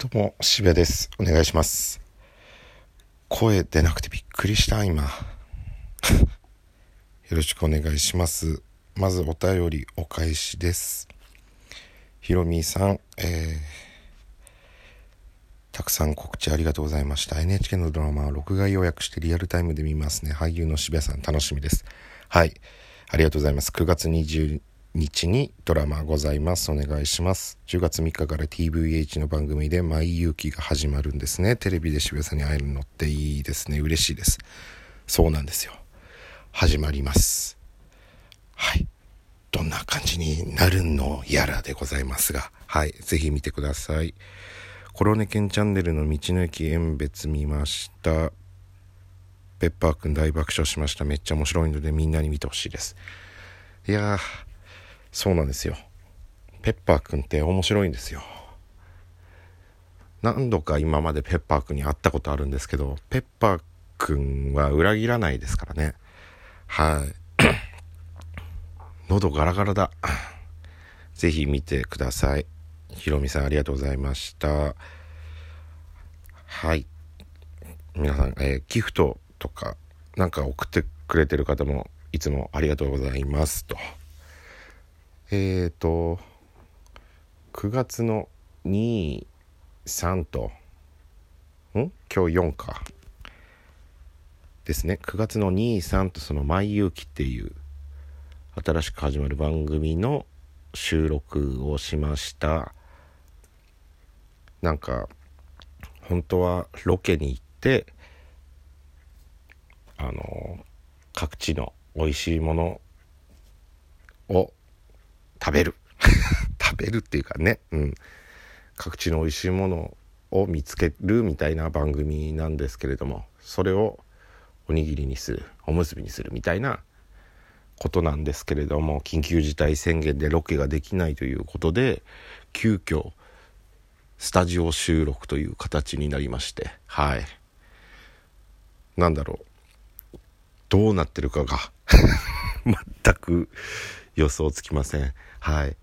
どうも、渋谷です。お願いします。声出なくてびっくりした、今。よろしくお願いします。まずお便りお返しです。ひろみーさん、えー、たくさん告知ありがとうございました。NHK のドラマは録画予約してリアルタイムで見ますね。俳優の渋谷さん楽しみです。はい。ありがとうございます。9月20日にドラマございます。お願いします。10月3日から TVH の番組で舞勇気が始まるんですね。テレビで渋谷さんに会えるのっていいですね。嬉しいです。そうなんですよ。始まります。はい。どんな感じになるのやらでございますが、はい。ぜひ見てください。コロネケンチャンネルの道の駅縁別見ました。ペッパーくん大爆笑しました。めっちゃ面白いのでみんなに見てほしいです。いやー、そうなんですよ。ペッパーくんって面白いんですよ。何度か今までペッパーくんに会ったことあるんですけど、ペッパーくんは裏切らないですからね。はい。喉ガラガラだ。ぜひ見てください。ひろみさんありがとうございました。はい。皆さん、えーギフトとかなんか送ってくれてる方もいつもありがとうございますと。えーと、9月の2、3と、ん？今日4か。ですね。9月の2、3とその、舞勇気っていう、新しく始まる番組の収録をしました。なんか、本当はロケに行って、あの、各地の美味しいものを食べる。食べるっていうかね、うん、各地の美味しいものを見つけるみたいな番組なんですけれどもそれをおにぎりにするおむすびにするみたいなことなんですけれども緊急事態宣言でロケができないということで急遽スタジオ収録という形になりまして。はい。なんだろう。どうなってるかが 全く予想つきません。はい。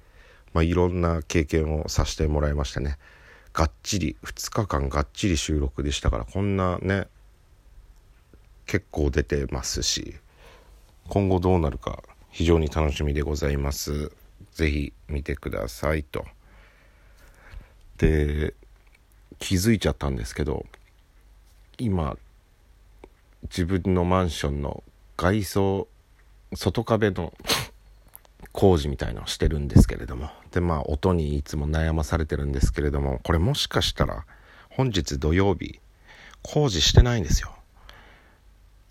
まあいろんな経験をさせてもらいましたね。がっちり2日間がっちり収録でしたからこんなね結構出てますし今後どうなるか非常に楽しみでございます。ぜひ見てくださいと。で気づいちゃったんですけど今自分のマンションの外装外壁の工事みたいのをしてるんですけれども。でまあ音にいつも悩まされてるんですけれどもこれもしかしたら本日土曜日工事してないんですよ。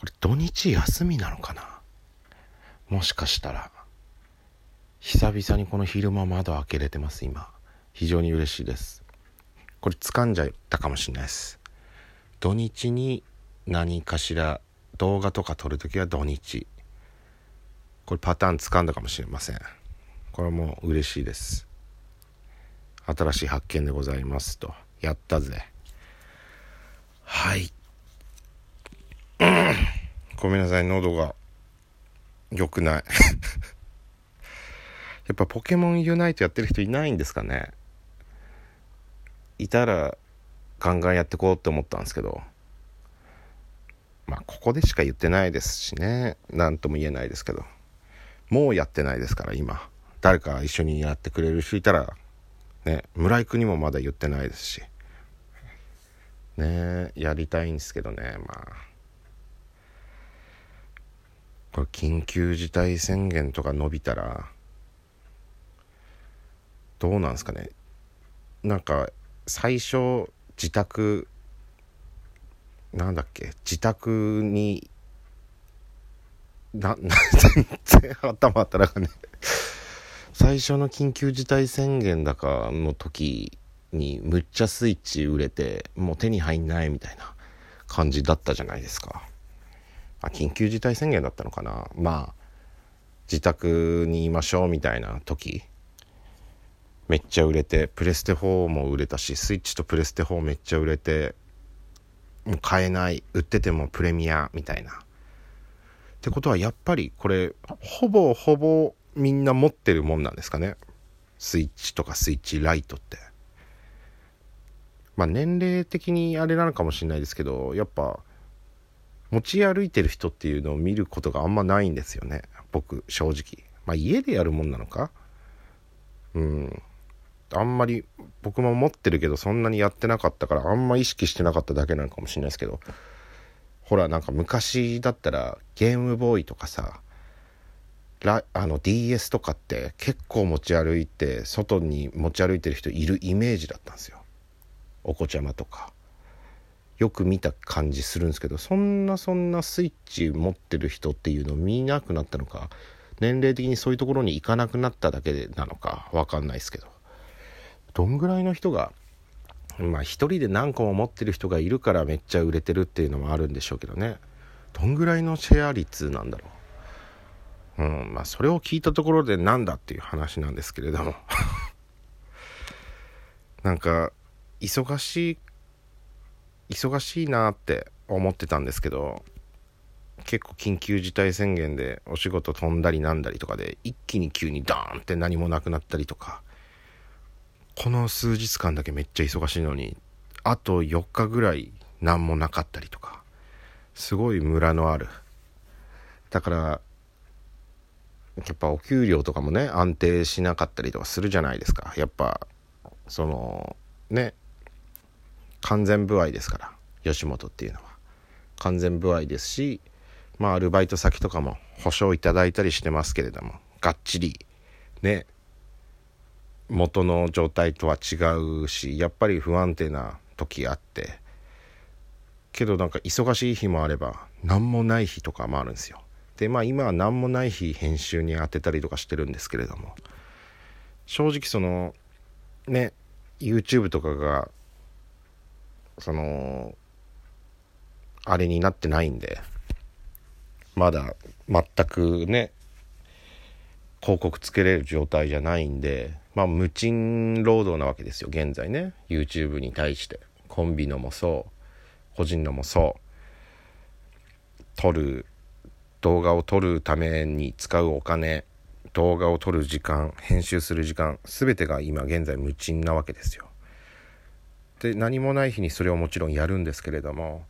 これ土日休みなのかな？もしかしたら。久々にこの昼間窓開けれてます今。非常に嬉しいです。これ掴んじゃったかもしれないです。土日に何かしら動画とか撮るときは土日。これパターン掴んだかもしれません。これも嬉しいです。新しい発見でございますと。やったぜ。はい、ごめんなさい喉が良くない。やっぱポケモンユナイトやってる人いないんですかね。いたらガンガンやってこうって思ったんですけど。まあここでしか言ってないですしね。何とも言えないですけど。もうやってないですから今。誰か一緒にやってくれる人いたらね村井君にもまだ言ってないですし。ねやりたいんですけどねまあ。これ緊急事態宣言とか伸びたらどうなんですかね。なんか最初自宅なんだっけ自宅にな、な、全然頭働かね。最初の緊急事態宣言だかの時にむっちゃスイッチ売れて、もう手に入んないみたいな感じだったじゃないですか。あ、緊急事態宣言だったのかな。まあ、自宅にいましょうみたいな時、めっちゃ売れて、プレステ4も売れたし、スイッチとプレステ4めっちゃ売れて、もう買えない、売っててもプレミアみたいな。ってことはやっぱりこれほぼほぼみんな持ってるもんなんですかね。スイッチとかスイッチライトって。まあ年齢的にあれなのかもしれないですけどやっぱ持ち歩いてる人っていうのを見ることがあんまないんですよね。僕正直。まあ家でやるもんなのか？うん。あんまり僕も持ってるけどそんなにやってなかったからあんま意識してなかっただけなのかもしれないですけど。ほらなんか昔だったらゲームボーイとかさあの DS とかって結構持ち歩いて外に持ち歩いてる人いるイメージだったんですよ。お子ちゃまとか。よく見た感じするんですけどそんなそんなスイッチ持ってる人っていうのを見なくなったのか年齢的にそういうところに行かなくなっただけなのか分かんないですけど。どんぐらいの人がまあ一人で何個も持ってる人がいるからめっちゃ売れてるっていうのもあるんでしょうけどね。どんぐらいのシェア率なんだろう。うんまあそれを聞いたところでなんだっていう話なんですけれども。なんか忙しい忙しいなって思ってたんですけど結構緊急事態宣言でお仕事飛んだりなんだりとかで一気に急にドーンって何もなくなったりとかこの数日間だけめっちゃ忙しいのにあと4日ぐらい何もなかったりとかすごいムラのある。だからやっぱお給料とかもね安定しなかったりとかするじゃないですか。やっぱそのね完全不合ですから吉本っていうのは。完全不合ですしまあアルバイト先とかも保証いただいたりしてますけれどもがっちりね元の状態とは違うしやっぱり不安定な時あってけどなんか忙しい日もあれば何もない日とかもあるんですよ。でまあ今は何もない日編集に当てたりとかしてるんですけれども正直そのね YouTube とかがそのあれになってないんでまだ全くね広告つけれる状態じゃないんでまあ無賃労働なわけですよ現在ね。YouTube に対して。コンビのもそう。個人のもそう。撮る動画を撮るために使うお金。動画を撮る時間編集する時間全てが今現在無賃なわけですよ。で何もない日にそれをもちろんやるんですけれども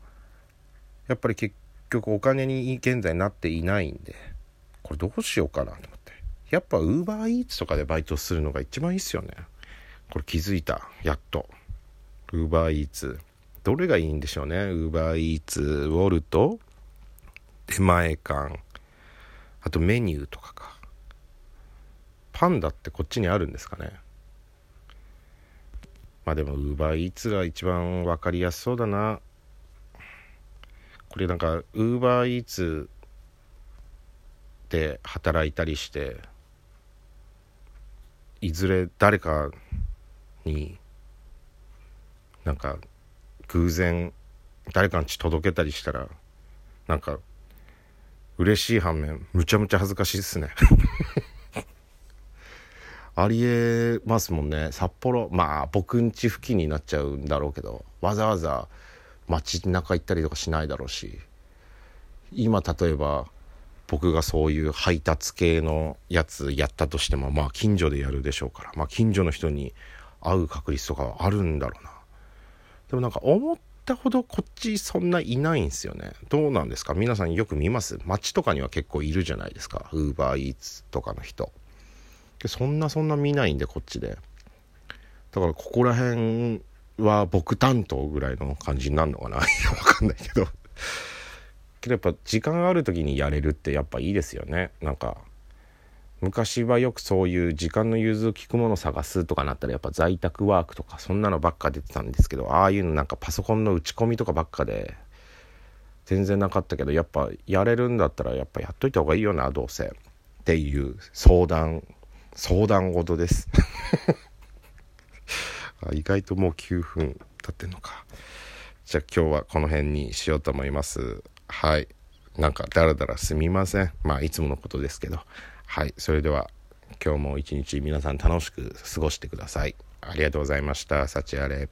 やっぱり結局お金に現在なっていないんでこれどうしようかなと思って。やっぱウーバーイーツとかでバイトするのが一番いいっすよね。これ気づいた。やっと。ウーバーイーツどれがいいんでしょうね？ウーバーイーツウォルト？出前館。あとメニューとかか。パンダってこっちにあるんですかね？まあでもウーバーイーツが一番分かりやすそうだな。これなんかウーバーイーツで働いたりしていずれ誰かになんか偶然誰かの家届けたりしたらなんか嬉しい反面むちゃむちゃ恥ずかしいですね。ありえますもんね。札幌まあ僕ん家付近になっちゃうんだろうけどわざわざ街中行ったりとかしないだろうし今例えば僕がそういう配達系のやつやったとしてもまあ近所でやるでしょうからまあ近所の人に会う確率とかはあるんだろうな。でもなんか思ったほどこっちそんないないんですよね。どうなんですか？皆さんよく見ます？街とかには結構いるじゃないですか。ウーバーイーツとかの人。そんなそんな見ないんでこっちで。だからここら辺は僕担当ぐらいの感じになるのかな。い やわかんないけど。けどやっぱ時間ある時にやれるってやっぱいいですよね。なんか昔はよくそういう時間の融通をきくもの探すとかなったらやっぱ在宅ワークとかそんなのばっか出てたんですけどああいうのなんかパソコンの打ち込みとかばっかで全然なかったけどやっぱやれるんだったらやっぱやっといた方がいいよなどうせ。っていう相談相談事です。意外ともう9分経ってんのか。じゃあ今日はこの辺にしようと思います。はい。なんかだらだらすみません。まあいつものことですけど。はい。それでは今日も一日皆さん楽しく過ごしてください。ありがとうございました。幸あれ。